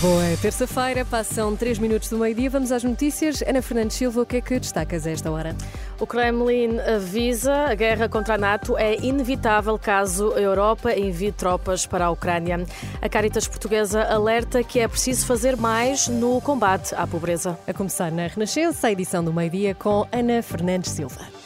Boa terça-feira, passam 3 minutos do meio-dia. Vamos às notícias. Ana Fernandes Silva, o que é que destacas a esta hora? O Kremlin avisa a guerra contra a NATO é inevitável caso a Europa envie tropas para a Ucrânia. A Caritas Portuguesa alerta que é preciso fazer mais no combate à pobreza. A começar na Renascença, a edição do meio-dia com Ana Fernandes Silva.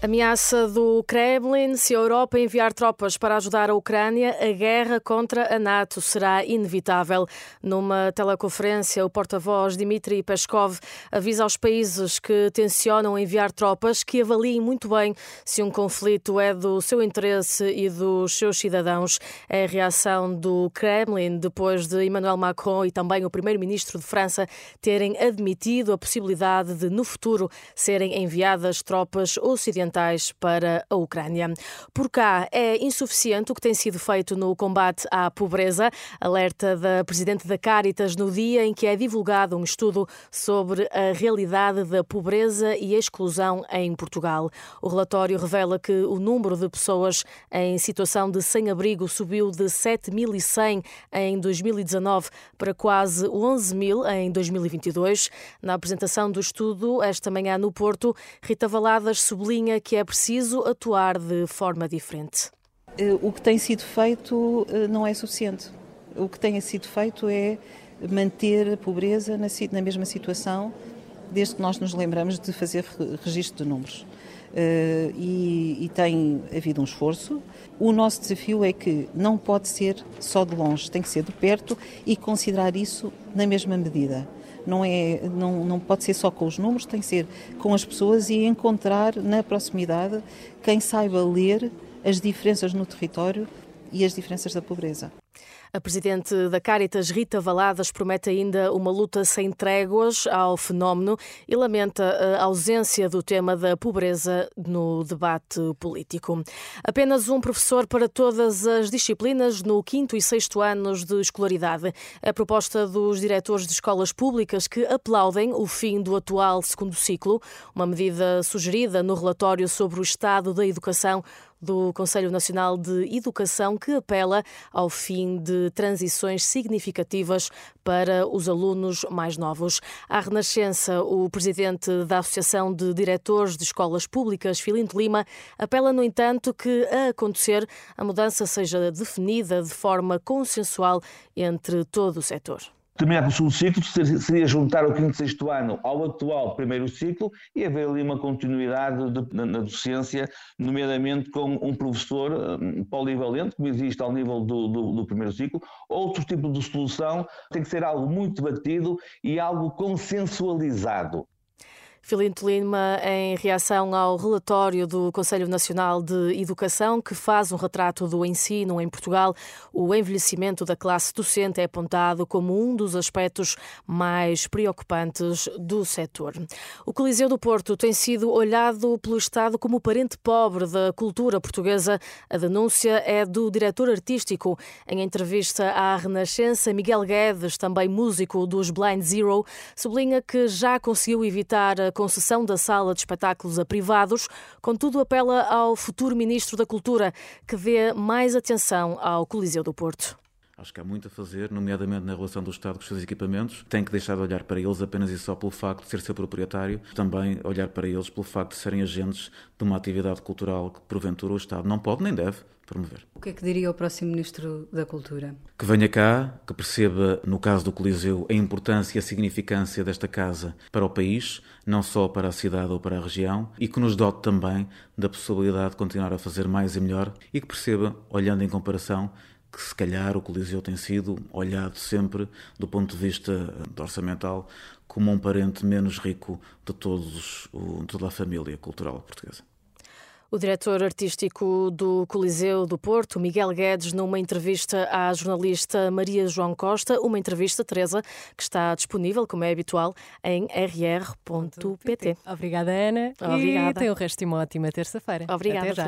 Ameaça do Kremlin: se a Europa enviar tropas para ajudar a Ucrânia, a guerra contra a NATO será inevitável. Numa teleconferência, o porta-voz Dmitry Peskov avisa aos países que tencionam enviar tropas que avaliem muito bem se um conflito é do seu interesse e dos seus cidadãos. É a reação do Kremlin depois de Emmanuel Macron e também o primeiro-ministro de França terem admitido a possibilidade de, no futuro, serem enviadas tropas ocidentais ocidentais para a Ucrânia. Por cá, é insuficiente o que tem sido feito no combate à pobreza, alerta da Presidente da Caritas no dia em que é divulgado um estudo sobre a realidade da pobreza e exclusão em Portugal. O relatório revela que o número de pessoas em situação de sem-abrigo subiu de 7.100 em 2019 para quase 11 mil em 2022. Na apresentação do estudo, esta manhã no Porto, Rita Valadas sublinha que é preciso atuar de forma diferente. Eh, o que tem sido feito eh, não é suficiente. O que tem sido feito é manter a pobreza na mesma situação, desde que nós nos lembramos de fazer registro de números. Uh, e, e, tem havido um esforço. O nosso desafio é que não pode ser só de longe, tem que ser de perto e considerar isso na mesma medida não, é, não, não pode ser só com os números, tem que ser com as pessoas e encontrar na proximidade quem saiba ler as diferenças no território e as diferenças da pobreza. A presidente da Caritas, Rita Valadas, promete ainda uma luta sem tréguas ao fenómeno e lamenta a ausência do tema da pobreza no debate político. Apenas um professor para todas as disciplinas no quinto e sexto anos de escolaridade. A proposta dos diretores de escolas públicas que aplaudem o fim do atual segundo ciclo, uma medida sugerida no relatório sobre o estado da educação do Conselho Nacional de Educação que apela ao fim de transições significativas para os alunos mais novos. À Renascença, o presidente da Associação de Diretores de Escolas Públicas, Filinto Lima, apela, no entanto, que a acontecer a mudança seja definida de forma consensual entre todo o setor terminar com o segundo ciclo seria juntar o quinto e sexto ano ao atual primeiro ciclo e haver ali uma continuidade de, na, docência, nomeadamente com um professor um, polivalente, como existe ao nível do, do, do, primeiro ciclo. Outro tipo de solução tem que ser algo muito debatido e algo consensualizado. Filinto Lima, em reação ao relatório do Conselho Nacional de Educação, que faz um retrato do ensino em Portugal, o envelhecimento da classe docente é apontado como um dos aspectos mais preocupantes do setor. O Coliseu do Porto tem sido olhado pelo Estado como parente pobre da cultura portuguesa. A denúncia é do diretor artístico. Em entrevista à Renascença, Miguel Guedes, também músico dos Blind Zero, sublinha que já conseguiu evitar a concessão da sala de espetáculos a privados, contudo apela ao futuro Ministro da Cultura que dê mais atenção ao Coliseu do Porto. Acho que há muito a fazer, nomeadamente na relação do Estado com os seus equipamentos. Tem que deixar de olhar para eles apenas e só pelo facto de ser seu proprietário, também olhar para eles pelo facto de serem agentes de uma atividade cultural que, porventura, o Estado não pode nem deve promover. O que é que diria o próximo Ministro da Cultura? Que venha cá, que perceba, no caso do Coliseu, a importância e a significância desta casa para o país, não só para a cidade ou para a região, e que nos dote também da possibilidade de continuar a fazer mais e melhor, e que perceba, olhando em comparação, que se calhar o Coliseu tem sido olhado sempre, do ponto de vista orçamental, como um parente menos rico de todos, toda a família cultural portuguesa. O diretor artístico do Coliseu do Porto, Miguel Guedes, numa entrevista à jornalista Maria João Costa, uma entrevista, Teresa, que está disponível, como é habitual, em rr.pt. Obrigada, Ana. Obrigada. E tem o resto de uma ótima terça-feira. Obrigada.